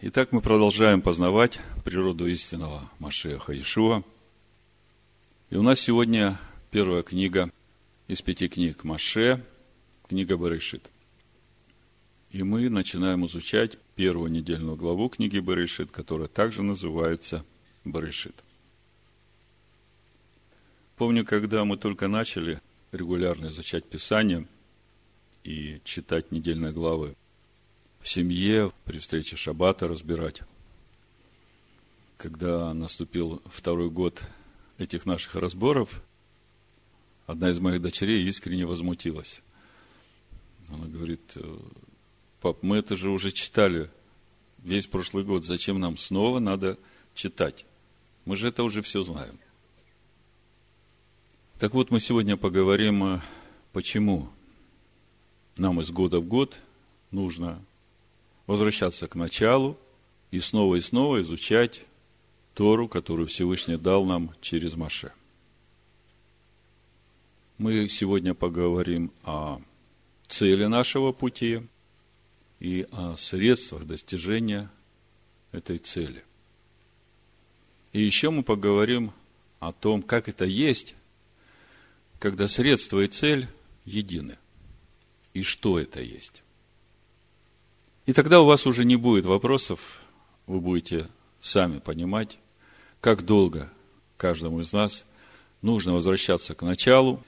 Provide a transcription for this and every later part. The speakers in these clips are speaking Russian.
Итак, мы продолжаем познавать природу истинного Машеха Ишуа. И у нас сегодня первая книга из пяти книг Маше, книга Барышит. И мы начинаем изучать первую недельную главу книги Барышит, которая также называется Барышит. Помню, когда мы только начали регулярно изучать Писание и читать недельные главы в семье, при встрече Шаббата разбирать. Когда наступил второй год этих наших разборов, одна из моих дочерей искренне возмутилась. Она говорит, пап, мы это же уже читали весь прошлый год, зачем нам снова надо читать? Мы же это уже все знаем. Так вот, мы сегодня поговорим, почему нам из года в год нужно возвращаться к началу и снова и снова изучать Тору, которую Всевышний дал нам через Маше. Мы сегодня поговорим о цели нашего пути и о средствах достижения этой цели. И еще мы поговорим о том, как это есть, когда средство и цель едины. И что это есть. И тогда у вас уже не будет вопросов, вы будете сами понимать, как долго каждому из нас нужно возвращаться к началу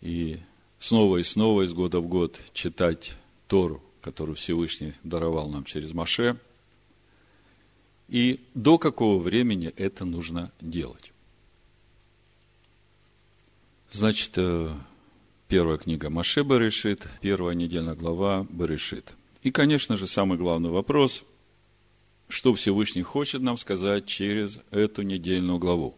и снова и снова из года в год читать Тору, которую Всевышний даровал нам через Маше, и до какого времени это нужно делать. Значит, э, первая книга Маше Барышит, первая недельная глава Барышит – и, конечно же, самый главный вопрос, что Всевышний хочет нам сказать через эту недельную главу.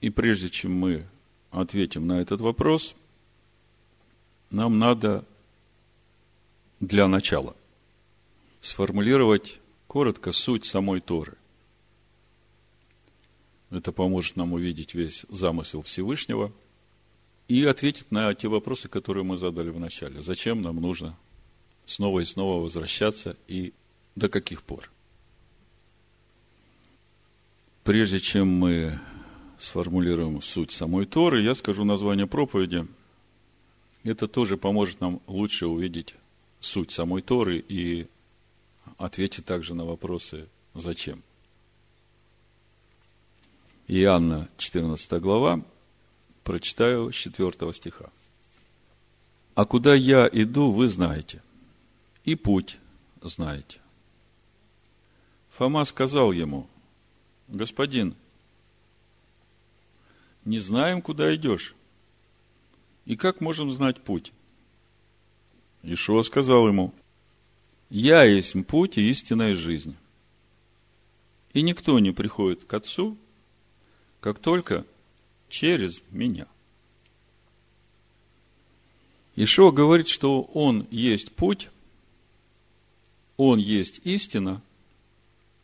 И прежде чем мы ответим на этот вопрос, нам надо для начала сформулировать коротко суть самой Торы. Это поможет нам увидеть весь замысел Всевышнего – и ответить на те вопросы, которые мы задали в начале. Зачем нам нужно снова и снова возвращаться и до каких пор? Прежде чем мы сформулируем суть самой Торы, я скажу название проповеди. Это тоже поможет нам лучше увидеть суть самой Торы и ответить также на вопросы «Зачем?». Иоанна, 14 глава, Прочитаю с 4 стиха. «А куда я иду, вы знаете, и путь знаете». Фома сказал ему, «Господин, не знаем, куда идешь, и как можем знать путь?» Ишуа сказал ему, «Я есть путь и истинная жизнь, и никто не приходит к Отцу, как только через меня. Ишуа говорит, что Он есть путь, Он есть истина,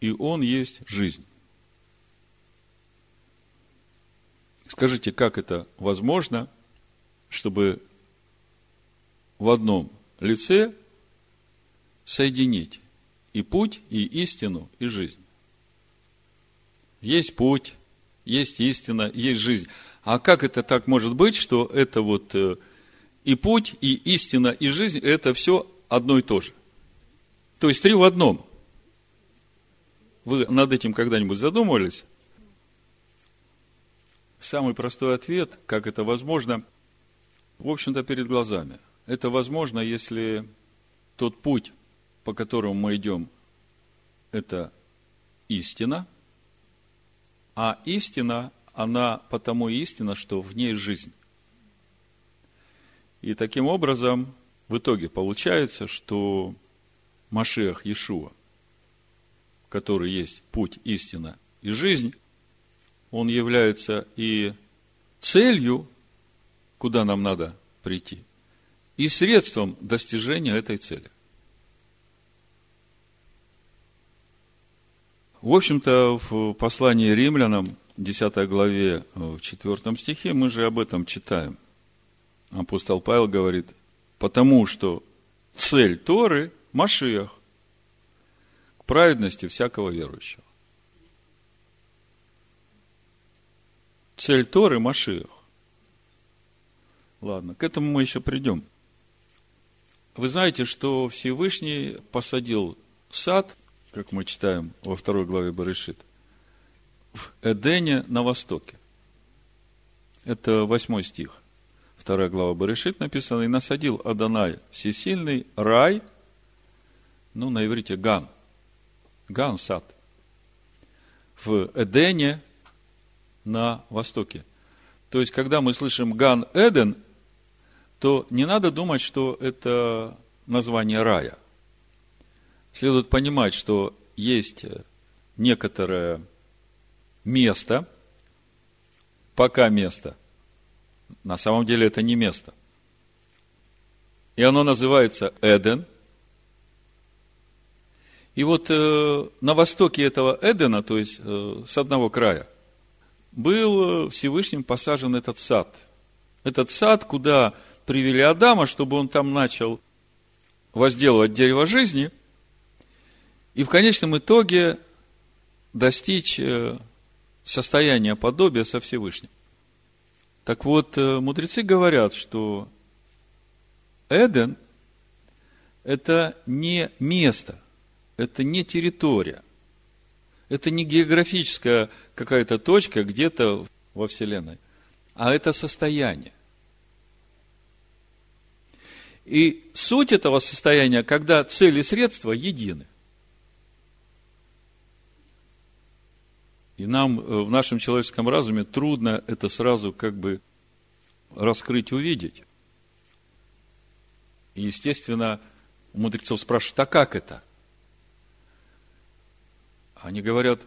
и Он есть жизнь. Скажите, как это возможно, чтобы в одном лице соединить и путь, и истину, и жизнь? Есть путь, есть истина, есть жизнь. А как это так может быть, что это вот э, и путь, и истина, и жизнь, это все одно и то же? То есть три в одном. Вы над этим когда-нибудь задумывались? Самый простой ответ, как это возможно, в общем-то, перед глазами. Это возможно, если тот путь, по которому мы идем, это истина – а истина, она потому истина, что в ней жизнь. И таким образом, в итоге получается, что Машех Иешуа, который есть путь, истина и жизнь, он является и целью, куда нам надо прийти, и средством достижения этой цели. В общем-то, в послании римлянам, 10 главе, э, в 4 стихе, мы же об этом читаем. Апостол Павел говорит, потому что цель Торы – Машиах, праведности всякого верующего. Цель Торы – Машиах. Ладно, к этому мы еще придем. Вы знаете, что Всевышний посадил сад, как мы читаем во второй главе Барышит, в Эдене на востоке. Это восьмой стих. Вторая глава Берешит написана. И насадил Адонай всесильный рай, ну, на иврите גן. גן, сад. В Эдене на востоке. То есть, когда мы слышим גן עדן, то не надо думать, что это название рая. Следует понимать, что есть некоторое место, пока место. На самом деле это не место. И оно называется Эден. И вот э, на востоке этого Эдена, то есть э, с одного края, был Всевышним посажен этот сад. Этот сад, куда привели Адама, чтобы он там начал возделывать дерево жизни, и в конечном итоге достичь э, состояния подобия со Всевышним. Так вот, э, мудрецы говорят, что Эден – это не место, это не территория, это не географическая какая-то точка где-то во Вселенной, а это состояние. И суть этого состояния, когда цель и средства едины. И нам э, в нашем человеческом разуме трудно это сразу как бы раскрыть, увидеть. И, естественно, у мудрецов спрашивают, а как это? Они говорят,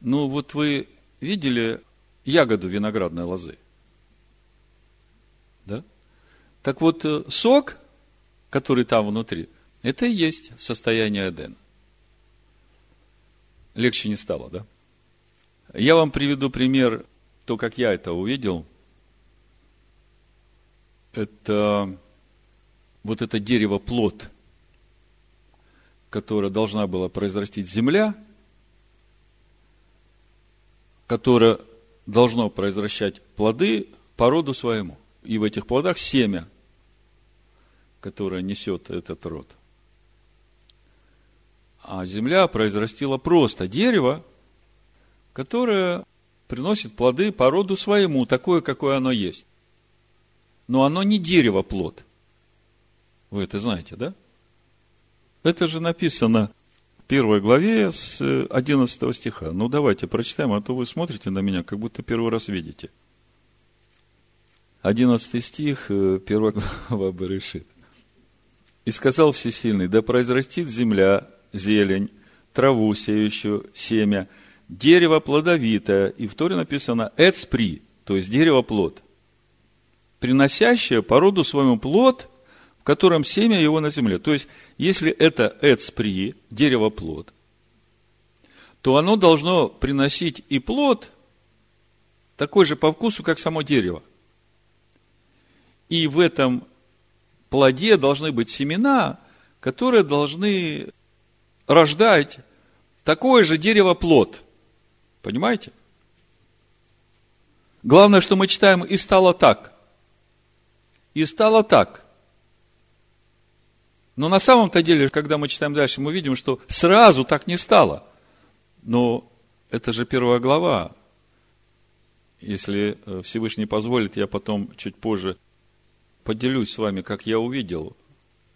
ну вот вы видели ягоду виноградной лозы? Да? Так вот, э, сок, который там внутри, это и есть состояние Эдена. Легче не стало, да? Я вам приведу пример, то, как я это увидел. Это вот это дерево плод, которое должна была произрастить земля, которое должно произвращать плоды по роду своему. И в этих плодах семя, которое несет этот род. А земля произрастила просто дерево, которое приносит плоды по роду своему, такое, какое оно есть. Но оно не дерево плод. Вы это знаете, да? Это же написано в первой главе с 11 стиха. Ну, давайте прочитаем, а то вы смотрите на меня, как будто первый раз видите. 11 стих, э, первая глава Берешит. «И сказал Всесильный, да произрастит земля, зелень, траву сеющую, семя – дерево плодовитое, и в Торе написано «эцпри», то есть дерево плод, приносящее по роду своему плод, в котором семя его на земле. То есть, если это эцпри, дерево плод, то оно должно приносить и плод такой же по вкусу, как само дерево. И в этом плоде должны быть семена, которые должны рождать такое же дерево плод – Понимаете? Главное, что мы читаем «и стало так». И стало так. Но на самом-то деле, когда мы читаем дальше, мы видим, что сразу так не стало. Но это же первая глава. Если э, Всевышний позволит, я потом чуть позже поделюсь с вами, как я увидел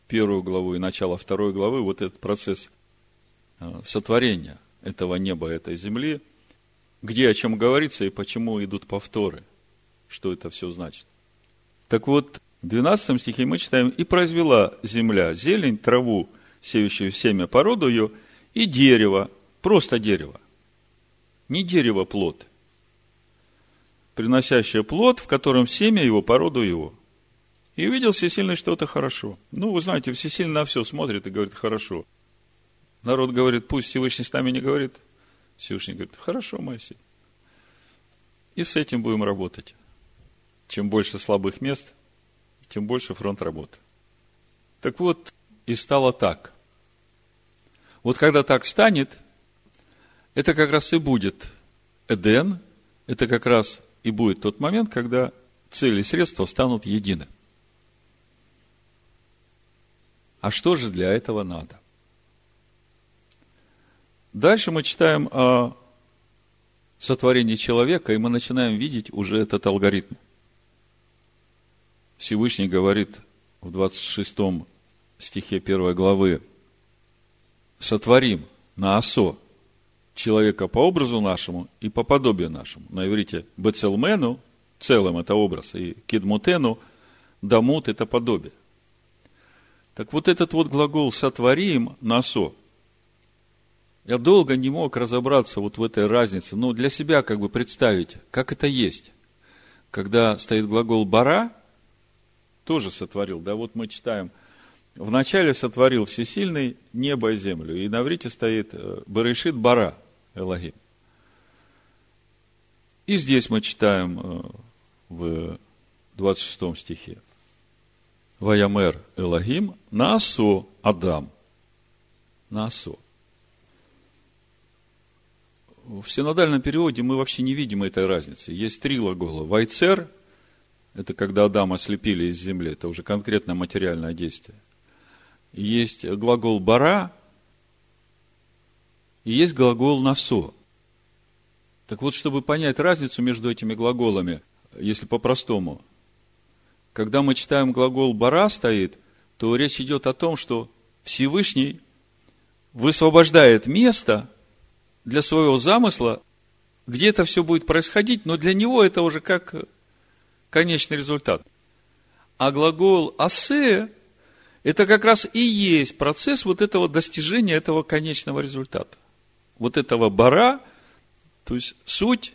первую главу и начало второй главы, вот этот процесс э, сотворения этого неба, этой земли – где о чем говорится и почему идут повторы, что это все значит. Так вот, в 12 стихе мы читаем, «И произвела земля зелень, траву, сеющую семя породу ее, и дерево, просто дерево, не дерево плод, приносящее плод, в котором семя его породу его. И увидел Всесильный, что это хорошо. Ну, вы знаете, Всесильный на все смотрит и говорит, хорошо. Народ говорит, пусть Всевышний с нами не говорит, Всевышний говорит, хорошо, Моисей. И с этим будем работать. Чем больше слабых мест, тем больше фронт работы. Так вот, и стало так. Вот когда так станет, это как раз и будет Эден, это как раз и будет тот момент, когда цели и средства станут едины. А что же для этого надо? Дальше мы читаем о сотворении человека, и мы начинаем видеть уже этот алгоритм. Всевышний говорит в 26 стихе 1 главы, «Сотворим на осо человека по образу нашему и по подобию нашему». На иврите «бецелмену» – целым это образ, и «кидмутену» – «дамут» – это подобие. Так вот этот вот глагол «сотворим» на осо – я долго не мог разобраться вот в этой разнице, но для себя как бы представить, как это есть. Когда стоит глагол «бара», тоже сотворил, да, вот мы читаем, вначале сотворил всесильный небо и землю, и на врите стоит э, «барышит бара» Элогим. И здесь мы читаем э, в 26 стихе. Ваямер Элогим Насо Адам. Насо в синодальном переводе мы вообще не видим этой разницы. Есть три глагола. Вайцер – это когда Адама слепили из земли, это уже конкретное материальное действие. Есть глагол бара, и есть глагол насо. Так вот, чтобы понять разницу между этими глаголами, если по-простому, когда мы читаем глагол бара стоит, то речь идет о том, что Всевышний высвобождает место – для своего замысла, где это все будет происходить, но для него это уже как конечный результат. А глагол «асе» – это как раз и есть процесс вот этого достижения этого конечного результата. Вот этого бара, то есть суть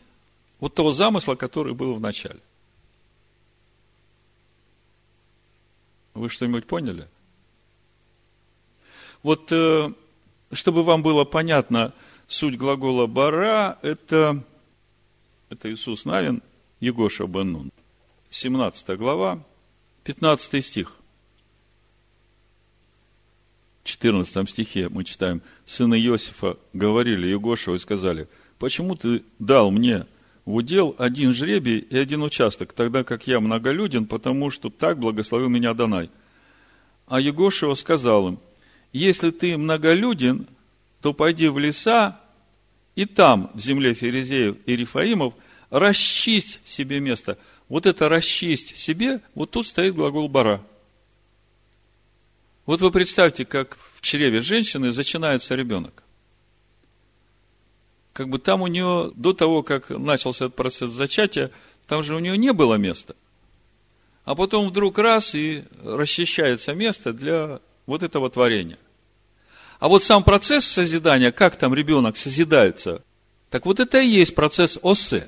вот того замысла, который был в начале. Вы что-нибудь поняли? Вот, э, чтобы вам было понятно – Суть глагола «бара» – это, это Иисус Навин, Егоша Беннун. 17 глава, 15 стих. В 14 стихе мы читаем, сыны Иосифа говорили Егошеву и сказали, почему ты дал мне в удел один жребий и один участок, тогда как я многолюден, потому что так благословил меня Данай. А Егошева сказал им, если ты многолюден, то пойди в леса и там, в земле Ферезеев и Рифаимов, расчисть себе место. Вот это расчисть себе, вот тут стоит глагол бара. Вот вы представьте, как в чреве женщины зачинается ребенок. Как бы там у нее, до того, как начался этот процесс зачатия, там же у нее не было места. А потом вдруг раз и расчищается место для вот этого творения – а вот сам процесс созидания, как там ребенок созидается, так вот это и есть процесс осе.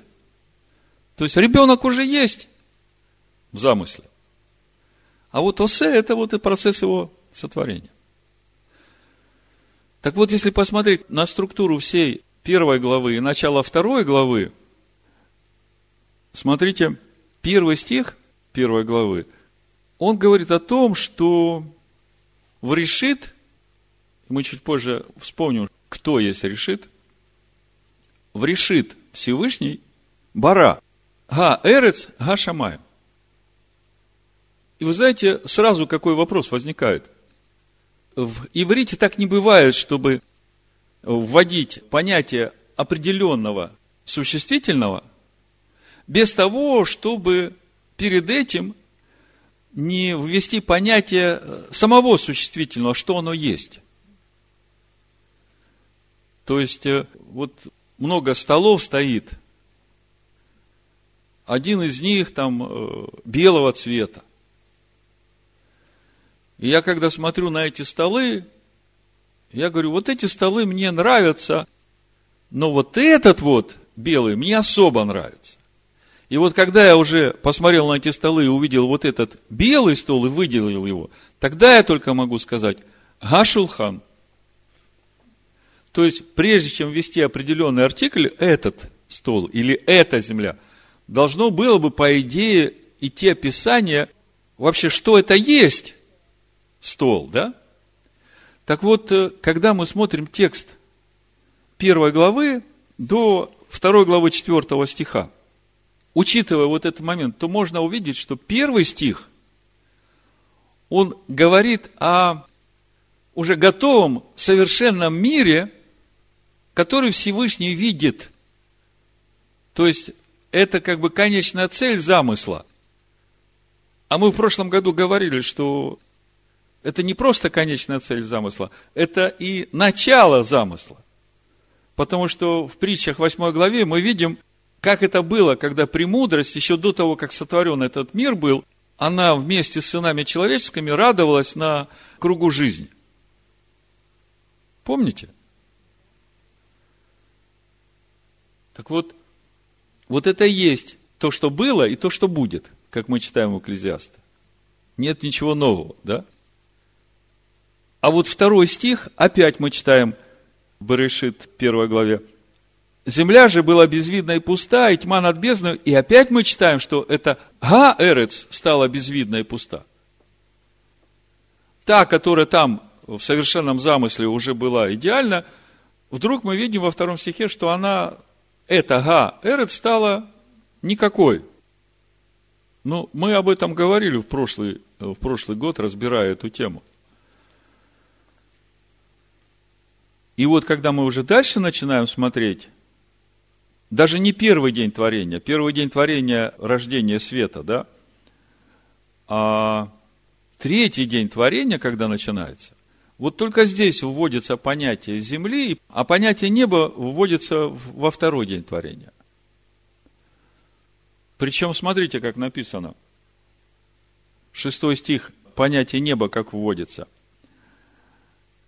То есть ребенок уже есть в замысле. А вот осе – это вот и процесс его сотворения. Так вот, если посмотреть на структуру всей первой главы и начала второй главы, смотрите, первый стих первой главы, он говорит о том, что в решит мы чуть позже вспомним, кто есть решит. В решит Всевышний Бара. Га Эрец, Га Шамай. И вы знаете, сразу какой вопрос возникает. В иврите так не бывает, чтобы вводить понятие определенного существительного без того, чтобы перед этим не ввести понятие самого существительного, что оно есть. То есть, э, вот много столов стоит. Один из них там э, белого цвета. И я когда смотрю на эти столы, я говорю, вот эти столы мне нравятся, но вот этот вот белый мне особо нравится. И вот когда я уже посмотрел на эти столы и увидел вот этот белый стол и выделил его, тогда я только могу сказать, Гашулхан – то есть, прежде чем ввести определенный артикль, этот стол или эта земля, должно было бы, по идее, идти описание вообще, что это есть стол, да? Так вот, э, когда мы смотрим текст первой главы до второй главы четвертого стиха, учитывая вот этот момент, то можно увидеть, что первый стих, он говорит о уже готовом совершенном мире, который Всевышний видит. То есть, это как бы конечная цель замысла. А мы в прошлом году говорили, что это не просто конечная цель замысла, это и начало замысла. Потому что в притчах 8 главе мы видим, как это было, когда премудрость, еще до того, как сотворен этот мир был, она вместе с сынами человеческими радовалась на кругу жизни. Помните? Так вот, вот это и есть то, что было, и то, что будет – как мы читаем у Экклезиаста. Нет ничего нового, да? А вот второй стих, опять мы читаем в Берешит, первой главе. Земля же была безвидна и пуста, и тьма над бездной. И опять мы читаем, что это Га-Эрец стала безвидна и пуста. Та, которая там в совершенном замысле уже была идеальна, вдруг мы видим во втором стихе, что она, эта Га-Эрец стала никакой. Ну, мы об этом говорили в прошлый, в прошлый год, разбирая эту тему. И вот, когда мы уже дальше начинаем смотреть, даже не первый день творения, первый день творения рождения света, да, а третий день творения, когда начинается, вот только здесь вводится понятие земли, а понятие неба вводится во второй день творения. Причем, смотрите, как написано. Шестой стих, понятие неба как вводится.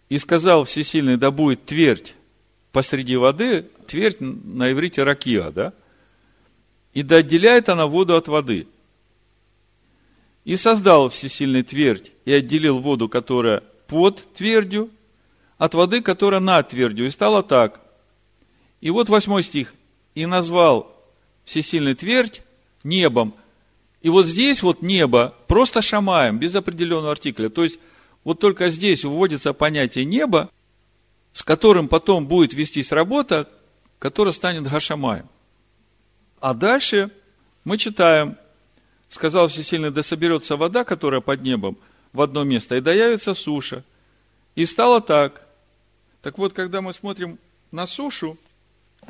«И сказал Всесильный, да будет твердь посреди воды, твердь на иврите ракия, да? И да отделяет она воду от воды. И создал Всесильный твердь, и отделил воду, которая под твердью, от воды, которая над твердью. И стало так. И вот восьмой стих. И назвал Всесильный твердь небом. И вот здесь вот небо просто шамаем, без определенного артикля. То есть, вот только здесь вводится понятие неба, с которым потом будет вестись работа, которая станет гашамаем. А дальше мы читаем, сказал Всесильный, да соберется вода, которая под небом, в одно место, и доявится суша. И стало так. Так вот, когда мы смотрим на сушу,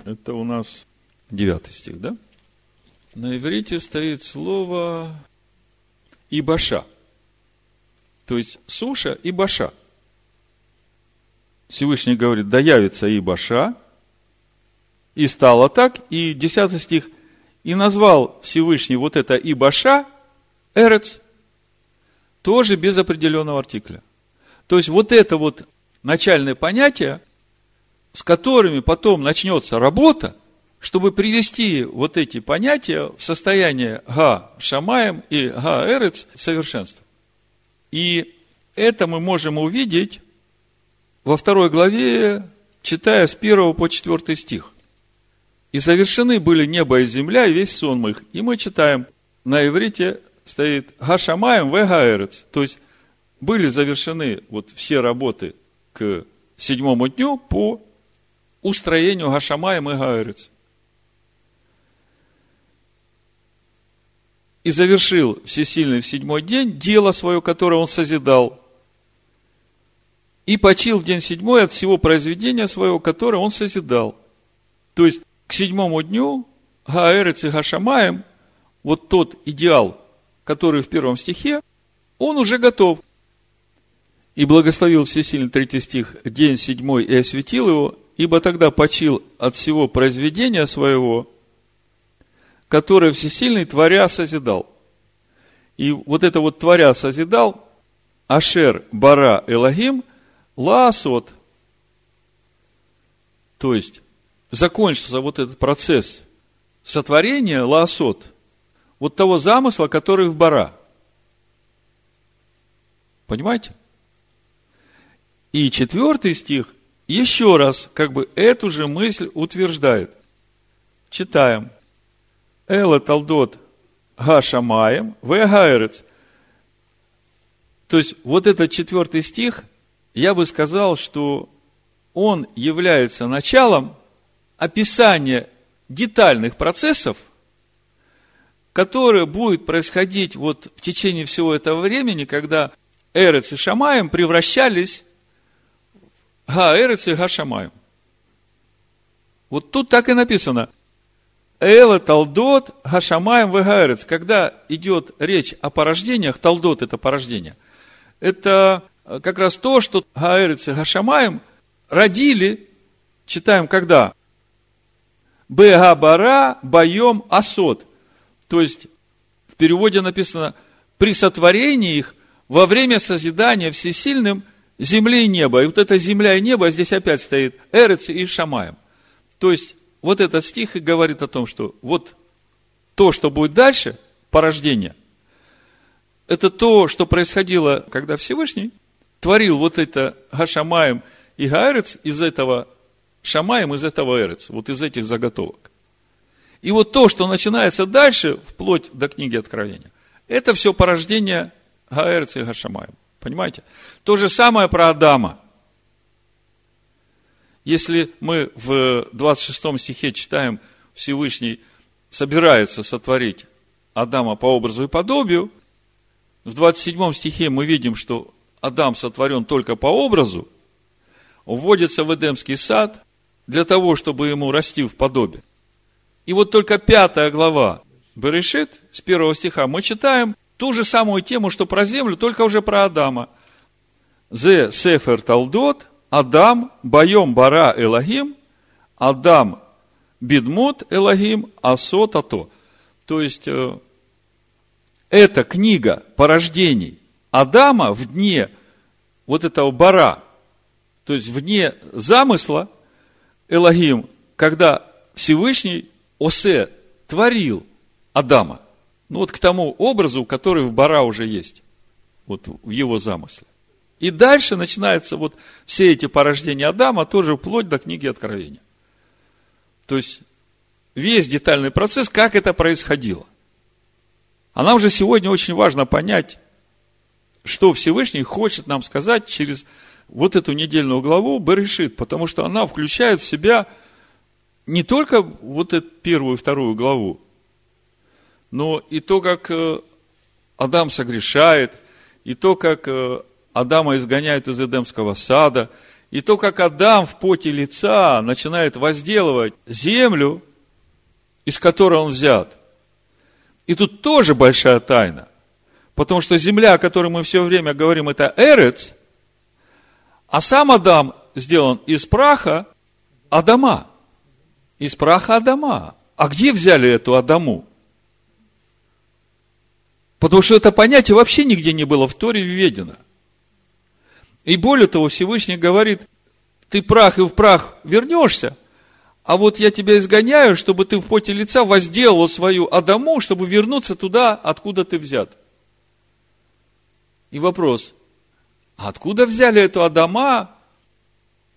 это у нас девятый стих, да? На иврите стоит слово «ибаша». То есть суша и баша. Всевышний говорит, да явится и баша. И стало так. И 10 стих. И назвал Всевышний вот это и баша эрец. Тоже без определенного артикля. То есть вот это вот начальное понятие, с которыми потом начнется работа, чтобы привести вот эти понятия в состояние га шамаем и га эрец совершенства. И это мы можем увидеть во второй главе, читая с 1 по 4 стих. И совершены были небо и земля, и весь сон их. И мы читаем, на иврите стоит Гашамаем в Гаэрец. То есть, были завершены вот все работы к седьмому дню по устроению Гашамаем и Гаэрец. и завершил всесильный в седьмой день дело свое, которое он созидал, и почил в день седьмой от всего произведения своего, которое он созидал. То есть, к седьмому дню Гаэрец и Гашамаем, вот тот идеал, который в первом стихе, он уже готов. И благословил всесильный третий стих, день седьмой, и осветил его, ибо тогда почил от всего произведения своего, которое всесильный творя созидал. И вот это вот творя созидал, Ашер Бара Элогим Лаасот. То есть, закончился вот этот процесс сотворения Лаасот, вот того замысла, который в Бара. Понимаете? И четвертый стих еще раз как бы эту же мысль утверждает. Читаем. Эла Талдот Гашамаем, Вегаэрец. То есть, вот этот четвертый стих, я бы сказал, что он является началом описания детальных процессов, которые будут происходить вот в течение всего этого времени, когда Эрец и Шамаем превращались в Гаэрец и Гашамаем. Вот тут так и написано. Эла Талдот Гашамаем Вегаэрец. Когда идет речь о порождениях, Талдот это порождение, это как раз то, что Гаэрец и Гашамаем родили, читаем когда? Бегабара Байом Асот. То есть, в переводе написано, при сотворении их во время созидания всесильным земли и неба. И вот эта земля и небо, здесь опять стоит Эрец и Шамаем. То есть, вот этот стих и говорит о том, что вот то, что будет дальше, порождение, это то, что происходило, когда Всевышний творил вот это Гашамаем и Гаэрец из этого Шамаем, из этого Эрец, вот из этих заготовок. И вот то, что начинается дальше, вплоть до книги Откровения, это все порождение Гаэрца и Гашамаем. Понимаете? То же самое про Адама. Если мы в 26 стихе читаем, Всевышний собирается сотворить Адама по образу и подобию, в 27 стихе мы видим, что Адам сотворен только по образу, вводится в Эдемский сад для того, чтобы ему расти в подобие. И вот только пятая глава Берешит, с первого стиха, мы читаем ту же самую тему, что про землю, только уже про Адама. Зе Сефер Талдот, Адам, Байом Бара Элагим, Адам Бидмут Элагим, Асот Ато. То есть, э, эта книга порождений Адама в дне вот этого бара, то есть в дне замысла Элагим, когда Всевышний Осе творил Адама. Ну вот к тому образу, который в Бара уже есть. Вот в его замысле. И дальше начинаются вот все эти порождения Адама, тоже вплоть до книги Откровения. То есть, весь детальный процесс, как это происходило. А нам же сегодня очень важно понять, что Всевышний хочет нам сказать через вот эту недельную главу Берешит, потому что она включает в себя не только вот эту первую и вторую главу, но и то, как э, Адам согрешает, и то, как э, Адама изгоняют из Эдемского сада, и то, как Адам в поте лица начинает возделывать землю, из которой он взят. И тут тоже большая тайна. Потому что земля, о которой мы все время говорим, это Эрец, а сам Адам сделан из праха Адама. Из праха Адама. А где взяли эту Адаму? Потому что это понятие вообще нигде не было в Торе введено. И более того, Всевышний говорит, ты прах и в прах вернешься, а вот я тебя изгоняю, чтобы ты в поте лица возделал свою Адаму, чтобы вернуться туда, откуда ты взят. И вопрос, а откуда взяли эту Адама?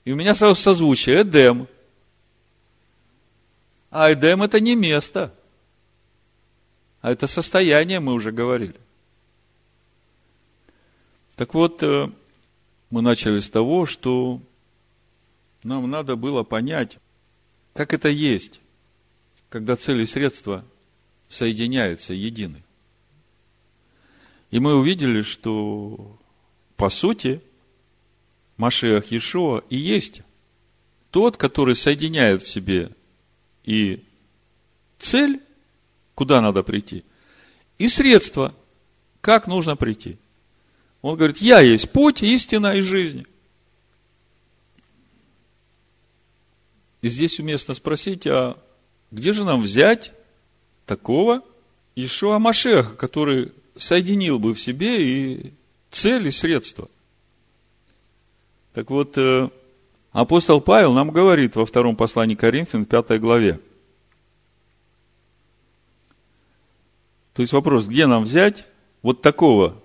И у меня сразу созвучие, Эдем. А Эдем это не место, а это состояние, мы уже говорили. Так вот, э, мы начали с того, что нам надо было понять, как это есть, когда цели и средства соединяются едины. И мы увидели, что по сути Машиах Иешуа и есть тот, который соединяет в себе и цель, куда надо прийти, и средства, как нужно прийти. Он говорит, я есть путь, истина и жизнь. И здесь уместно спросить, а где же нам взять такого Ишуа Машеха, который соединил бы в себе и цель, и средства? Так вот, э, апостол Павел нам говорит во втором послании Коринфян, пятой главе. То есть вопрос, где нам взять вот такого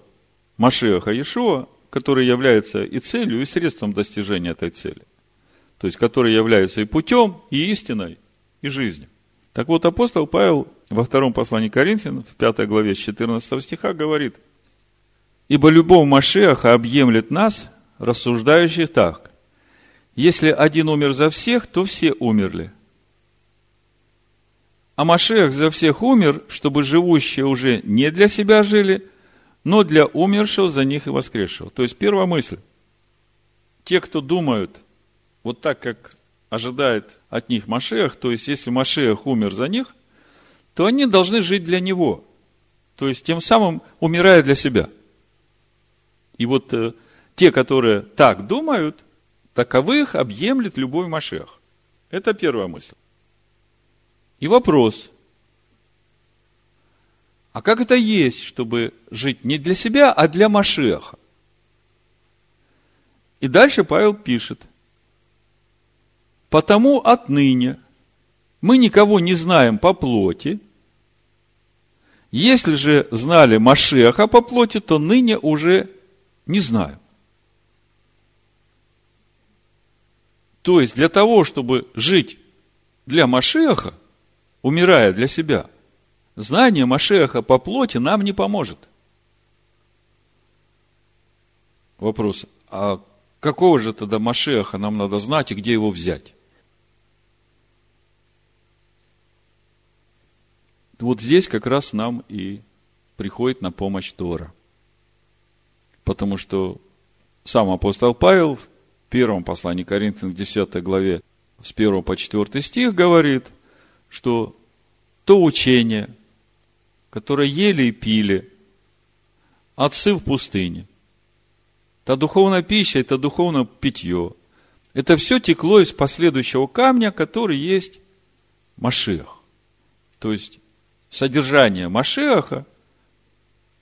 Машеха Иешуа, который является и целью, и средством достижения этой цели. То есть, который является и путем, и истиной, и жизнью. Так вот, апостол Павел во втором послании Коринфян, в пятой главе с 14 стиха говорит, «Ибо любовь Машеха объемлет нас, рассуждающих так. Если один умер за всех, то все умерли. А Машех за всех умер, чтобы живущие уже не для себя жили, но для умершего за них и воскресшего. То есть первая мысль. Те, кто думают вот так, как ожидает от них Машех, то есть если Машех умер за них, то они должны жить для него. То есть тем самым умирая для себя. И вот э, те, которые так думают, таковых объемлет любой Машех. Это первая мысль. И вопрос. А как это есть, чтобы жить не для себя, а для Машеха? И дальше Павел пишет. Потому отныне мы никого не знаем по плоти. Если же знали Машеха по плоти, то ныне уже не знаем. То есть для того, чтобы жить для Машеха, умирая для себя, знание Машеха по плоти нам не поможет. Вопрос, а какого же тогда Машеха нам надо знать и где его взять? Вот здесь как раз нам и приходит на помощь Тора. Потому что сам апостол Павел первом послании Коринфянам, в 10 главе, с 1 по 4 стих говорит, что то учение, которое ели и пили отцы в пустыне, та духовная пища, это духовное питье, это все текло из последующего камня, который есть Машех. То есть, содержание Машеха,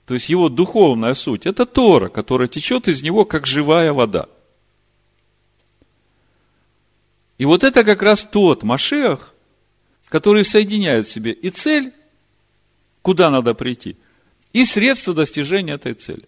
то есть его духовная суть, это Тора, которая течет из него, как живая вода – и вот это как раз тот Машех, который соединяет в себе и цель, куда надо прийти, и средства достижения этой цели.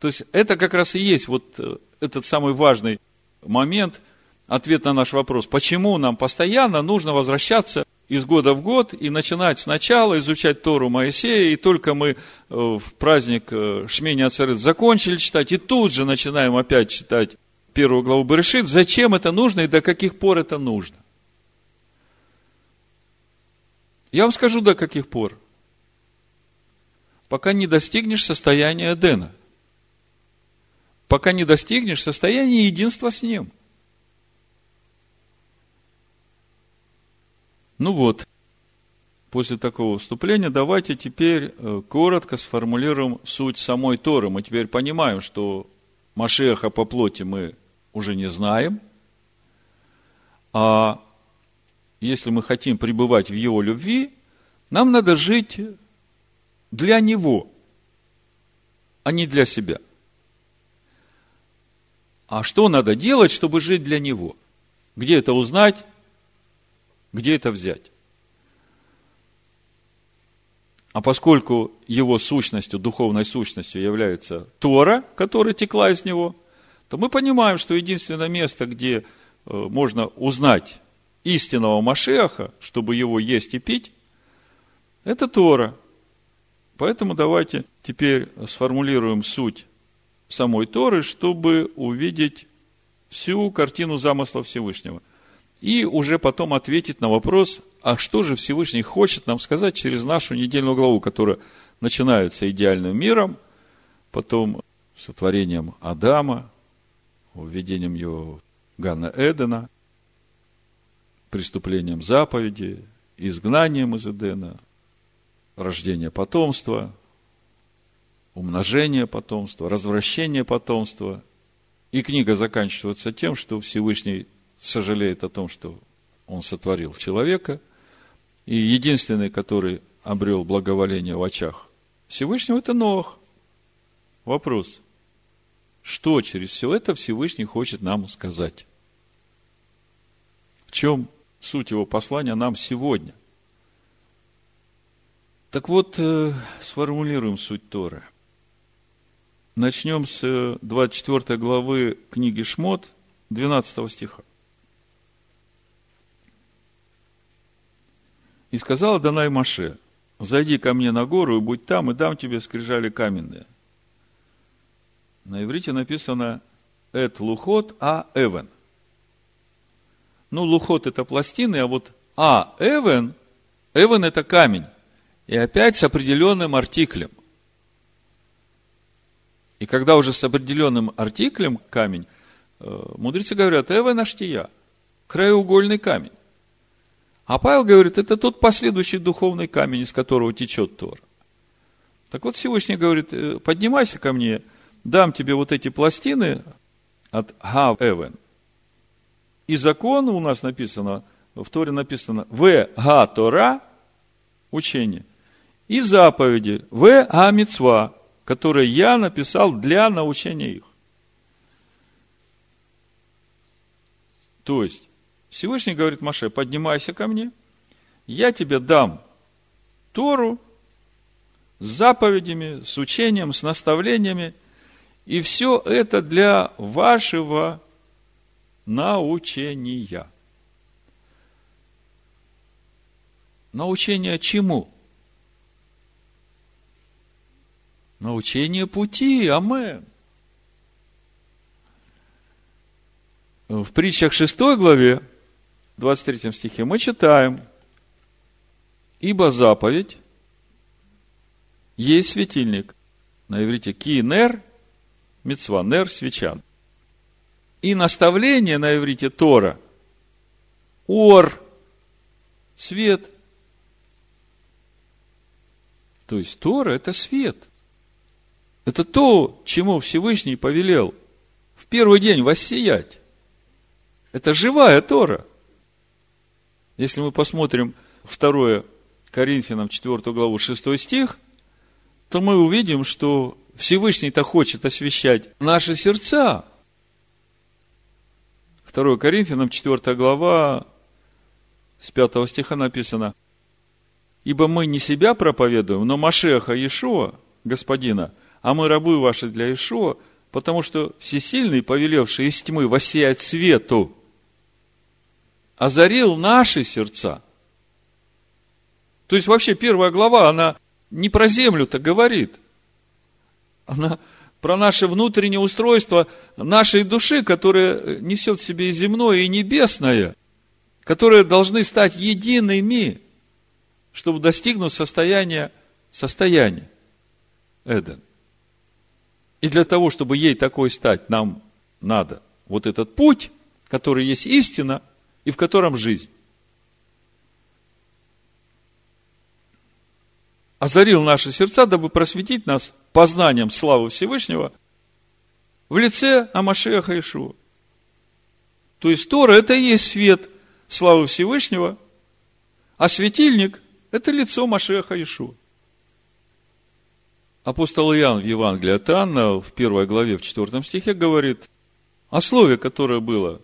То есть это как раз и есть вот э, этот самый важный момент, ответ на наш вопрос, почему нам постоянно нужно возвращаться из года в год и начинать сначала изучать Тору Моисея, и только мы э, в праздник э, Шмени Ацерет закончили читать, и тут же начинаем опять читать первую главу Берешит, зачем это нужно и до каких пор это нужно. Я вам скажу, до каких пор. Пока не достигнешь состояния Эдена. Пока не достигнешь состояния единства с Ним. Ну вот, после такого вступления давайте теперь э, коротко сформулируем суть самой Торы. Мы теперь понимаем, что Машеха по плоти мы уже не знаем. А если мы хотим пребывать в Его любви, нам надо жить для Него, а не для себя. А что надо делать, чтобы жить для Него? Где это узнать? Где это взять? А поскольку его сущностью, духовной сущностью является Тора, которая текла из него – то мы понимаем, что единственное место, где э, можно узнать истинного Машеха, чтобы его есть и пить, это Тора. Поэтому давайте теперь сформулируем суть самой Торы, чтобы увидеть всю картину замысла Всевышнего. И уже потом ответить на вопрос, а что же Всевышний хочет нам сказать через нашу недельную главу, которая начинается идеальным миром, потом сотворением Адама, введением его Ганна Эдена, преступлением заповеди, изгнанием из Эдена, рождение потомства, умножение потомства, развращение потомства. И книга заканчивается тем, что Всевышний сожалеет о том, что он сотворил человека, и единственный, который обрел благоволение в очах Всевышнего, это Нох. Вопрос – что через все это Всевышний хочет нам сказать? В чем суть его послания нам сегодня? Так вот, э, сформулируем суть Торы. Начнем с 24 главы книги Шмот, 12 стиха. И сказала Данай Маше, зайди ко мне на гору и будь там, и дам тебе скрижали каменные – На иврите написано «эт лухот а эвен». Ну, лухот – это пластины, а вот а эвен, эвен – это камень. И опять с определенным артиклем. И когда уже с определенным артиклем камень, э, мудрецы говорят, эвен аштия, краеугольный камень. А Павел говорит, это тот последующий духовный камень, из которого течет Тор. Так вот Всевышний говорит, «Э, поднимайся ко мне, дам тебе вот эти пластины от Гав Эвен. И закон у нас написано, в Торе написано, В Га Тора, учение, и заповеди, В Га Мицва, которые я написал для научения их. То есть, Всевышний говорит Маше, поднимайся ко мне, я тебе дам Тору с заповедями, с учением, с наставлениями, и все это для вашего научения. Научение чему? Научение пути, амен. В притчах 6 главе 23 стихе мы читаем, ибо заповедь есть светильник. На иврите кинер, мецва, нер, свечан. И наставление на иврите Тора, ор, свет. То есть Тора – это свет. Это то, чему Всевышний повелел в первый день воссиять. Это живая Тора. Если мы посмотрим 2 Коринфянам 4 главу 6 стих, то мы увидим, что Всевышний-то хочет освещать наши сердца. 2 Коринфянам 4 глава с 5 стиха написано, «Ибо мы не себя проповедуем, но Машеха Иешуа, Господина, а мы рабы ваши для Иешуа, потому что Всесильный, повелевший из тьмы воссиять свету, озарил наши сердца. То есть вообще первая глава, она не про землю-то говорит. Она про наше внутреннее устройство нашей души, которое несет в себе и земное, и небесное, которые должны стать едиными, чтобы достигнуть состояния, состояния Эден. И для того, чтобы ей такой стать, нам надо вот этот путь, который есть истина, и в котором жизнь. Озарил наши сердца, дабы просветить нас познанием славы Всевышнего в лице Амашеха Ишуа. То есть Тора – это и есть свет славы Всевышнего, а светильник – это лицо Машеха Ишуа. Апостол Иоанн в Евангелии от Анна в первой главе, в четвертом стихе говорит о слове, которое было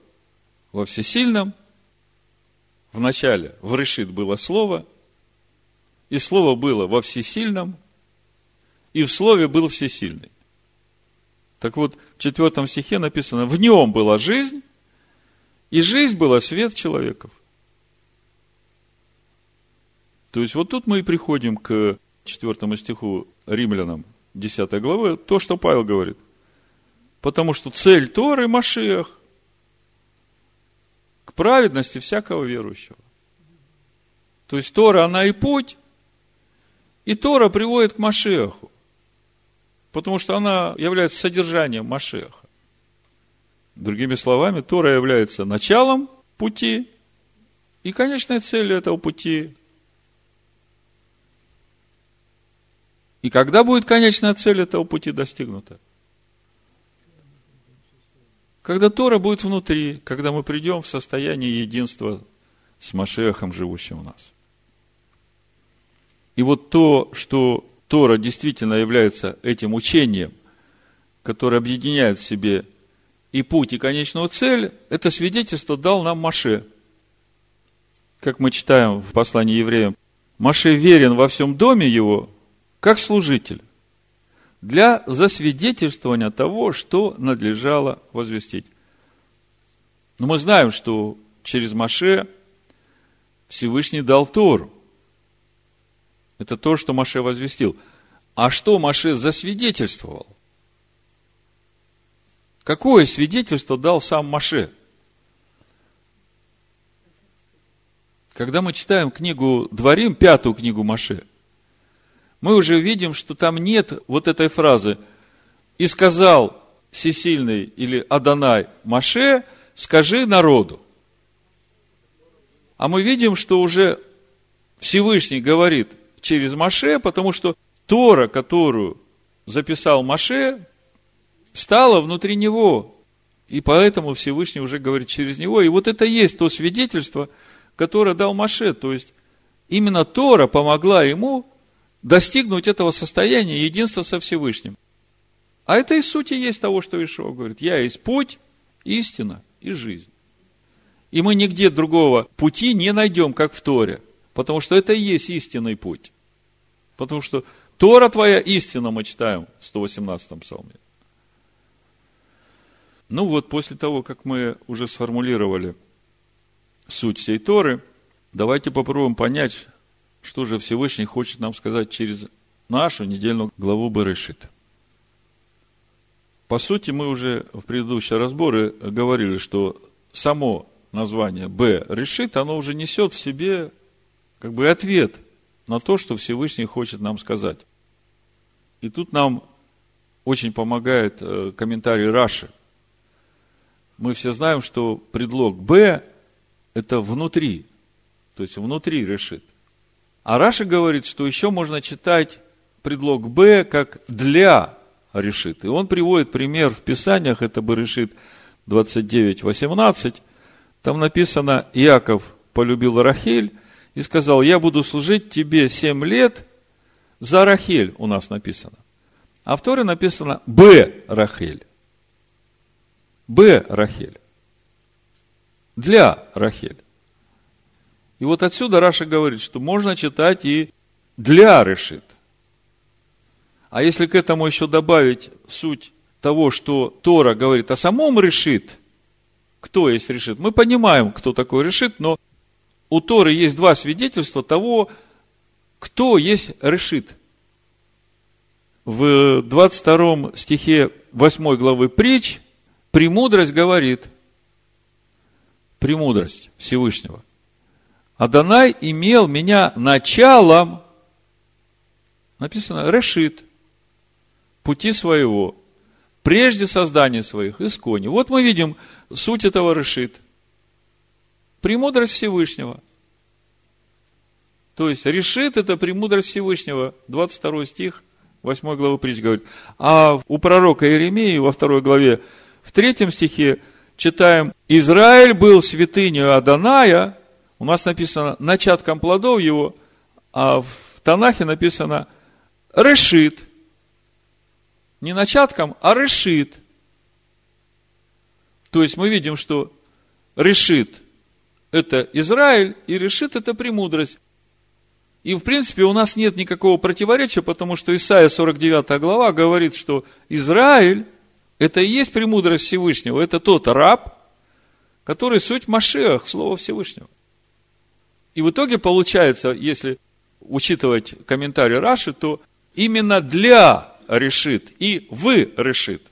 во всесильном – в начале в решит было слово, и слово было во всесильном, и в слове был всесильный. Так вот, в четвертом стихе написано, в нем была жизнь, и жизнь была свет человеков. То есть, вот тут мы и приходим к четвертому стиху римлянам 10 главы, то, что Павел говорит. Потому что цель Торы – Машиах к праведности всякого верующего. То есть Тора, она и путь, и Тора приводит к Машеху, потому что она является содержанием Машеха. Другими словами, Тора является началом пути и конечной целью этого пути. И когда будет конечная цель этого пути достигнута? Когда Тора будет внутри, когда мы придем в состояние единства с Машехом, живущим в нас. И вот то, что Тора действительно является этим учением, которое объединяет в себе и путь, и конечную цель, это свидетельство дал нам Маше. Как мы читаем в послании евреям, Маше верен во всем доме его, как служитель для засвидетельствования того, что надлежало возвестить. Но мы знаем, что через Маше Всевышний дал Тору. Это то, что Маше возвестил. А что Маше засвидетельствовал? Какое свидетельство дал сам Маше? Когда мы читаем книгу Дворим, пятую книгу Маше, мы уже видим, что там нет вот этой фразы «И сказал всесильный или Адонай Маше, скажи народу». А мы видим, что уже Всевышний говорит через Маше, потому что Тора, которую записал Маше, стала внутри него. И поэтому Всевышний уже говорит через него. И вот это есть то свидетельство, которое дал Маше. То есть, именно Тора помогла ему достигнуть этого состояния единства со Всевышним. А это и сути есть того, что Ишуа говорит. Я есть путь, истина и жизнь. И мы нигде другого пути не найдем, как в Торе. Потому что это и есть истинный путь. Потому что Тора твоя истина, мы читаем в 118-м псалме. Ну вот, после того, как мы уже сформулировали суть всей Торы, давайте попробуем понять, что же Всевышний хочет нам сказать через нашу недельную главу Берешит. По сути, мы уже в предыдущие разборы говорили, что само название Б решит, оно уже несет в себе как бы ответ на то, что Всевышний хочет нам сказать. И тут нам очень помогает э, комментарий Раши. Мы все знаем, что предлог Б – это внутри, то есть внутри решит. А Раша говорит, что еще можно читать предлог Б как для решит. И он приводит пример в Писаниях, это бы решит 29.18. Там написано, Иаков полюбил Рахель и сказал, я буду служить тебе семь лет за Рахель, у нас написано. А в Торе написано Б Рахель. Б Рахель. Для Рахель. И вот отсюда Раша говорит, что можно читать и для решит. А если к этому еще добавить суть того, что Тора говорит о самом решит, кто есть решит, мы понимаем, кто такой решит, но у Торы есть два свидетельства того, кто есть решит. В 22 стихе 8 главы притч премудрость говорит, премудрость Всевышнего, Адонай имел меня началом, написано, решит, пути своего, прежде создания своих, искони. Вот мы видим суть этого решит. Премудрость Всевышнего. То есть, решит это премудрость Всевышнего. 22 стих 8 главы притч говорит. А у пророка Иеремии во второй главе, в третьем стихе читаем, Израиль был святынью Аданая, у нас написано начатком плодов его, а в Танахе написано решит. Не начатком, а решит. То есть мы видим, что решит это Израиль, и решит это премудрость. И, в принципе, у нас нет никакого противоречия, потому что Исаия 49 глава говорит, что Израиль – это и есть премудрость Всевышнего, это тот раб, который суть Машех, Слово Всевышнего. И в итоге получается, если учитывать комментарий Раши, то именно для решит и вы решит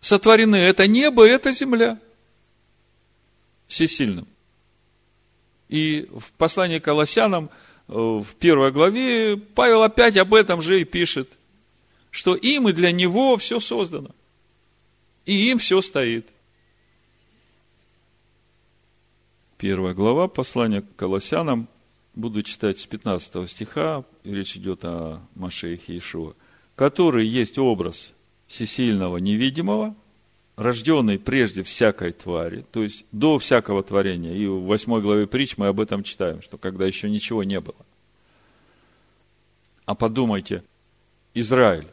сотворены это небо, это земля всесильным. И в послании к Колоссянам, э, в первой главе, Павел опять об этом же и пишет, что им и для него все создано. И им все стоит – Первая глава послания к Колоссянам. Буду читать с 15 стиха, речь идет о Машеихе Ишуа, который есть образ всесильного невидимого, рожденный прежде всякой твари, то есть до всякого творения. И в 8 главе притч мы об этом читаем, что когда еще ничего не было. А подумайте, Израиль,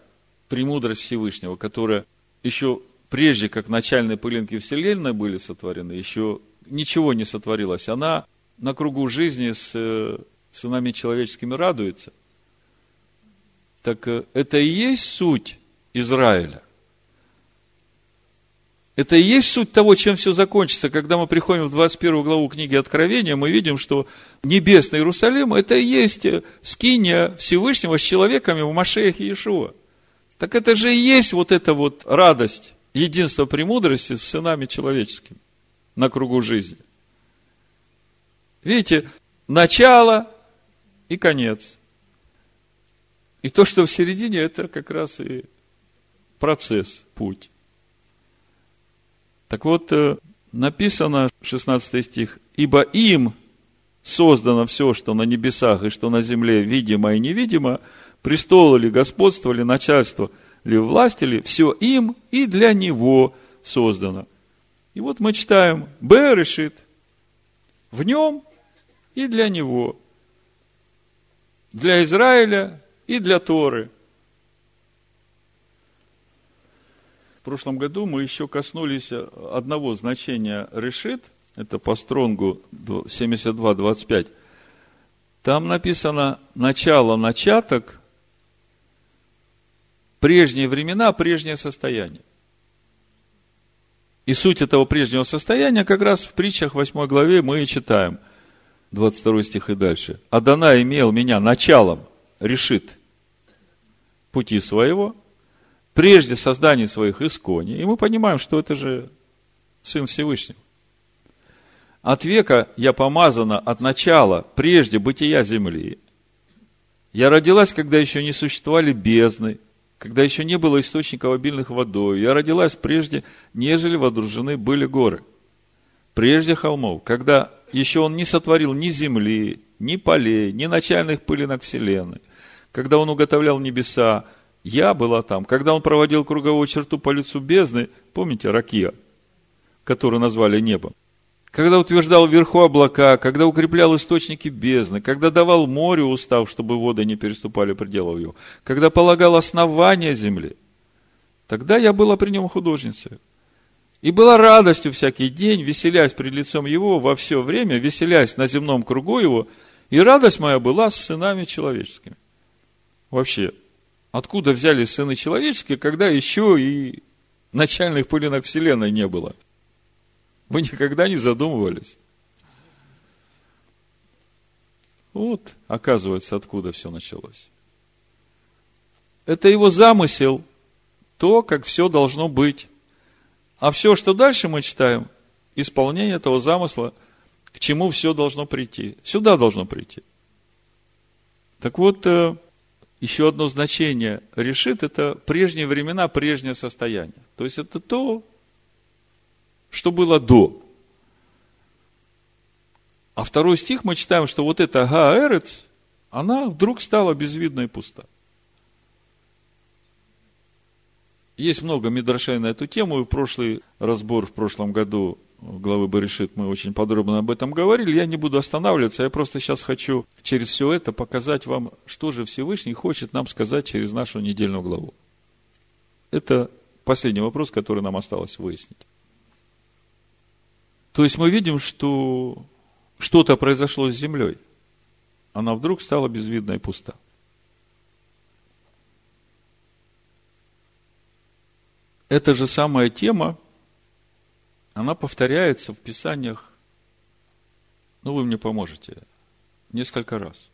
премудрость Всевышнего, которая еще прежде, как начальные пылинки Вселенной были сотворены, еще ничего не сотворилось. Она на кругу жизни с э, сынами человеческими радуется. Так э, это и есть суть Израиля. Это и есть суть того, чем все закончится. Когда мы приходим в 21 главу книги Откровения, мы видим, что небесный Иерусалим – это и есть скиния Всевышнего с человеками в Машеях Иешуа. Так это же и есть вот эта вот радость единство премудрости с сынами человеческими на кругу жизни. Видите, начало и конец. И то, что в середине, это как раз и процесс, путь. Так вот, э, написано, 16 стих, «Ибо им создано все, что на небесах и что на земле, видимо и невидимо, престолы ли, господство ли, начальство ли, власть ли, все им и для него создано». И вот мы читаем, Б решит, в нем и для него, для Израиля и для Торы – прошлом году мы еще коснулись одного значения решит, это по стронгу 72-25. Там написано начало, начаток, прежние времена, прежнее состояние. И суть этого прежнего состояния как раз в притчах 8 главе мы и читаем, 22 стих и дальше. Адана имел меня началом, решит пути своего – прежде создания своих исконий. И мы понимаем, что это же Сын Всевышнего. От века я помазана от начала, прежде бытия земли. Я родилась, когда еще не существовали бездны, когда еще не было источников обильных водой. Я родилась прежде, нежели водружены были горы. Прежде холмов, когда еще он не сотворил ни земли, ни полей, ни начальных пылинок вселенной. Когда он уготовлял небеса, я была там. Когда он проводил круговую черту по лицу бездны, помните Ракия, которую назвали небом? Когда утверждал вверху облака, когда укреплял источники бездны, когда давал морю устав, чтобы воды не переступали пределов его, когда полагал основания земли, тогда я была при нем художницей. И была радостью всякий день, веселясь пред лицом его во все время, веселясь на земном кругу его, и радость моя была с сынами человеческими. Вообще, Откуда взялись сыны человеческие, когда еще и начальных пылинок Вселенной не было? Вы никогда не задумывались? Вот, оказывается, откуда все началось. Это его замысел, то, как все должно быть. А все, что дальше мы читаем, исполнение этого замысла, к чему все должно прийти. Сюда должно прийти. Так вот, э, еще одно значение решит, это прежние времена, прежнее состояние. То есть это то, что было до. А второй стих мы читаем, что вот эта Гаэрец, она вдруг стала безвидной и пуста. Есть много мидрашей на эту тему, и прошлый разбор в прошлом году главы Баришит мы очень подробно об этом говорили. Я не буду останавливаться, я просто сейчас хочу через все это показать вам, что же Всевышний хочет нам сказать через нашу недельную главу. Это последний вопрос, который нам осталось выяснить. То есть мы видим, что что-то произошло с землей. Она вдруг стала безвидна и пуста. Это же самая тема, она повторяется в Писаниях, ну, вы мне поможете, несколько раз.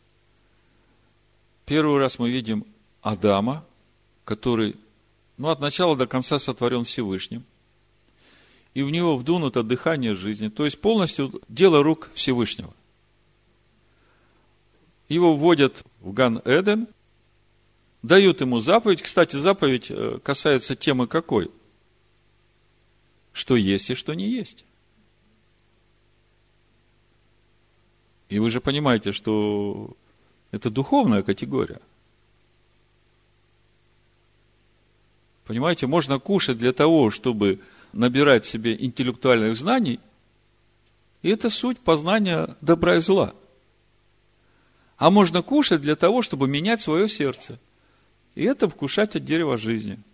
Первый раз мы видим Адама, который, ну, от начала до конца сотворен Всевышним, и в него вдунуто дыхание жизни, то есть полностью дело рук Всевышнего. Его вводят в Ган-Эден, дают ему заповедь. Кстати, заповедь э, касается темы какой – что есть и что не есть. И вы же понимаете, что это духовная категория. Понимаете, можно кушать для того, чтобы набирать себе интеллектуальных знаний, и это суть познания добра и зла. А можно кушать для того, чтобы менять свое сердце. И это вкушать от дерева жизни –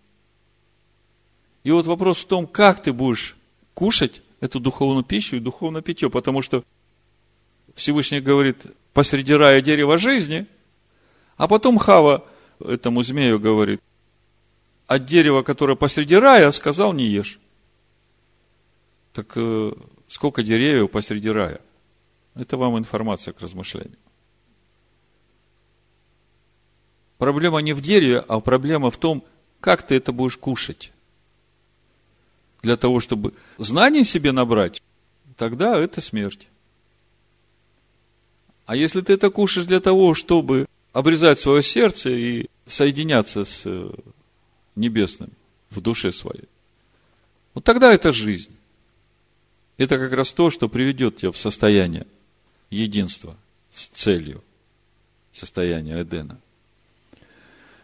и вот вопрос в том, как ты будешь кушать эту духовную пищу и духовное питье, потому что Всевышний говорит, посреди рая дерева жизни, а потом Хава этому змею говорит, от дерева, которое посреди рая, сказал, не ешь. Так э, сколько деревьев посреди рая? Это вам информация к размышлению. Проблема не в дереве, а проблема в том, как ты это будешь кушать. Для того, чтобы знаний себе набрать, тогда это смерть. А если ты это кушаешь для того, чтобы обрезать свое сердце и соединяться с э, небесным в душе своей, вот тогда это жизнь. Это как раз то, что приведет тебя в состояние единства с целью, состояние Эдена.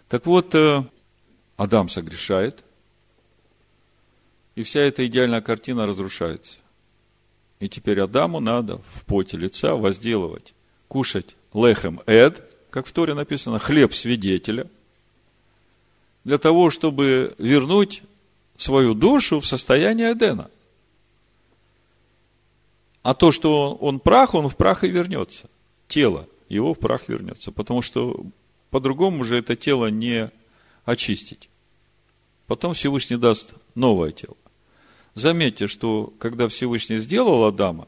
Так вот, э, Адам согрешает, и вся эта идеальная картина разрушается. И теперь Адаму надо в поте лица возделывать, кушать лехем эд, как в Торе написано, хлеб свидетеля, для того, чтобы вернуть свою душу в состояние Эдена. А то, что он, он прах, он в прах и вернется. Тело его в прах вернется. Потому что по-другому же это тело не очистить. Потом Всевышний даст новое тело. Заметьте, что когда Всевышний сделал Адама,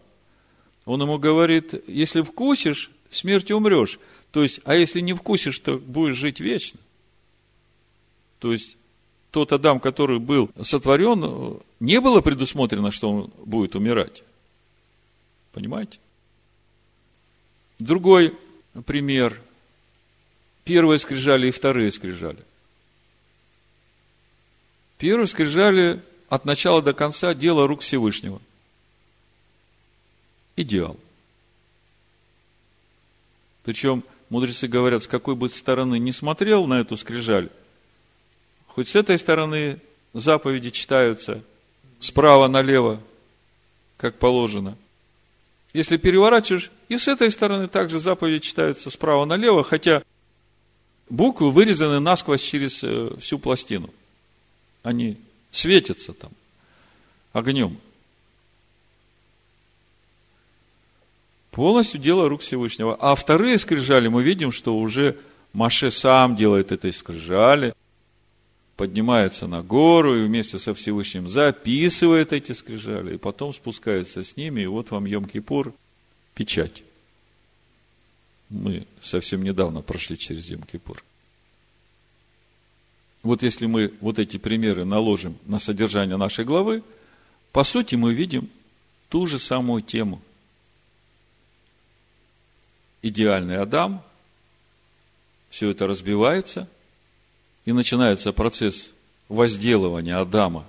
он ему говорит, если вкусишь, смертью умрешь. То есть, а если не вкусишь, то будешь жить вечно. То есть, тот Адам, который был сотворен, не было предусмотрено, что он будет умирать. Понимаете? Другой пример. Первые скрижали и вторые скрижали. Первые скрижали от начала до конца дело рук Всевышнего. Идеал. Причем мудрецы говорят, с какой бы стороны не смотрел на эту скрижаль, хоть с этой стороны заповеди читаются справа налево, как положено. Если переворачиваешь, и с этой стороны также заповеди читаются справа налево, хотя буквы вырезаны насквозь через э, всю пластину. Они светятся там огнем. Полностью дело рук Всевышнего. А вторые скрижали, мы видим, что уже Маше сам делает этой скрижали, поднимается на гору и вместе со Всевышним записывает эти скрижали, и потом спускается с ними, и вот вам Йом-Кипур, печать. Мы совсем недавно прошли через Йом-Кипур. Вот если мы вот эти примеры наложим на содержание нашей главы, по сути мы видим ту же самую тему. Идеальный Адам, все это разбивается, и начинается процесс возделывания Адама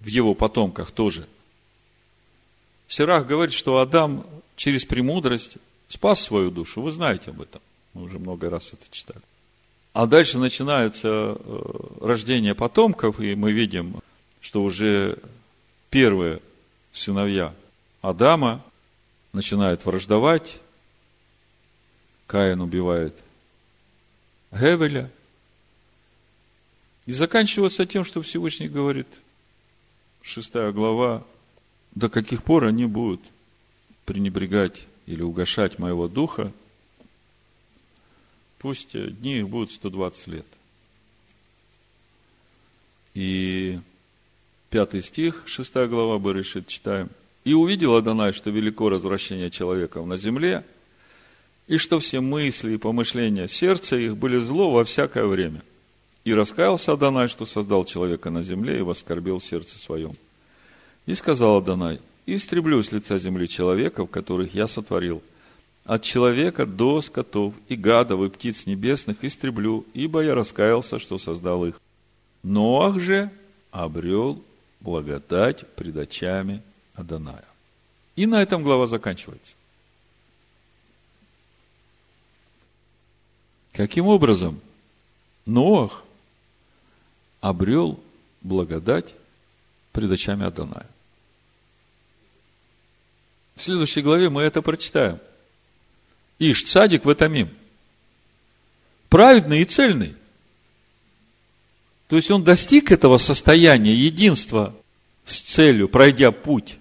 в его потомках тоже. Сирах говорит, что Адам через премудрость спас свою душу. Вы знаете об этом. Мы уже много раз это читали. А дальше начинается э, рождение потомков, и мы видим, что уже первые сыновья Адама начинают враждовать. Каин убивает Гевеля. И заканчивается тем, что Всевышний говорит, шестая глава, до каких пор они будут пренебрегать или угошать моего духа, Пусть дни их будут 120 лет. И пятый стих, шестая глава Берешит, читаем. «И увидел Адонай, что велико развращение человеков на земле, и что все мысли и помышления сердца их были зло во всякое время. И раскаялся Адонай, что создал человека на земле, и воскорбил сердце своем. И сказал Адонай, истреблю с лица земли человеков, которых я сотворил, от человека до скотов и гадов и птиц небесных истреблю, ибо я раскаялся, что создал их. Ноах же обрел благодать пред очами Аданая. И на этом глава заканчивается. Каким образом Ноах обрел благодать пред очами Аданая? В следующей главе мы это прочитаем – Иш, цадик этом Праведный и цельный. То есть он достиг этого состояния единства с целью, пройдя путь.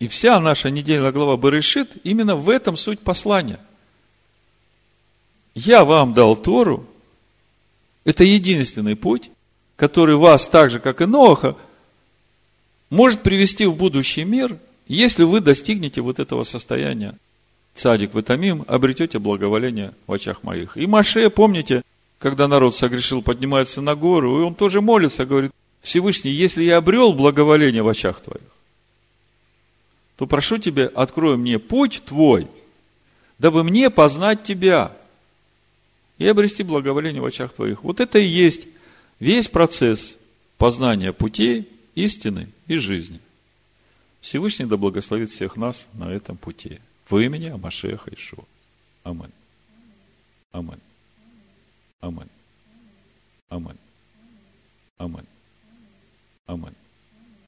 И вся наша недельная глава Барышит именно в этом суть послания. Я вам дал Тору. Это единственный путь, который вас, так же, как и Ноаха, может привести в будущий мир, если вы достигнете вот этого состояния цадик ватамим, обретете благоволение в очах моих. И Маше, помните, когда народ согрешил, поднимается на гору, и он тоже молится, говорит, Всевышний, если я обрел благоволение в очах твоих, то прошу тебя, открой мне путь твой, дабы мне познать тебя и обрести благоволение в очах твоих. Вот это и есть весь процесс познания путей, истины и жизни. Всевышний да благословит всех нас на этом пути в имени Амашеха Ишуа. Амин. Амин. Амин. Амин. Амин. Амин.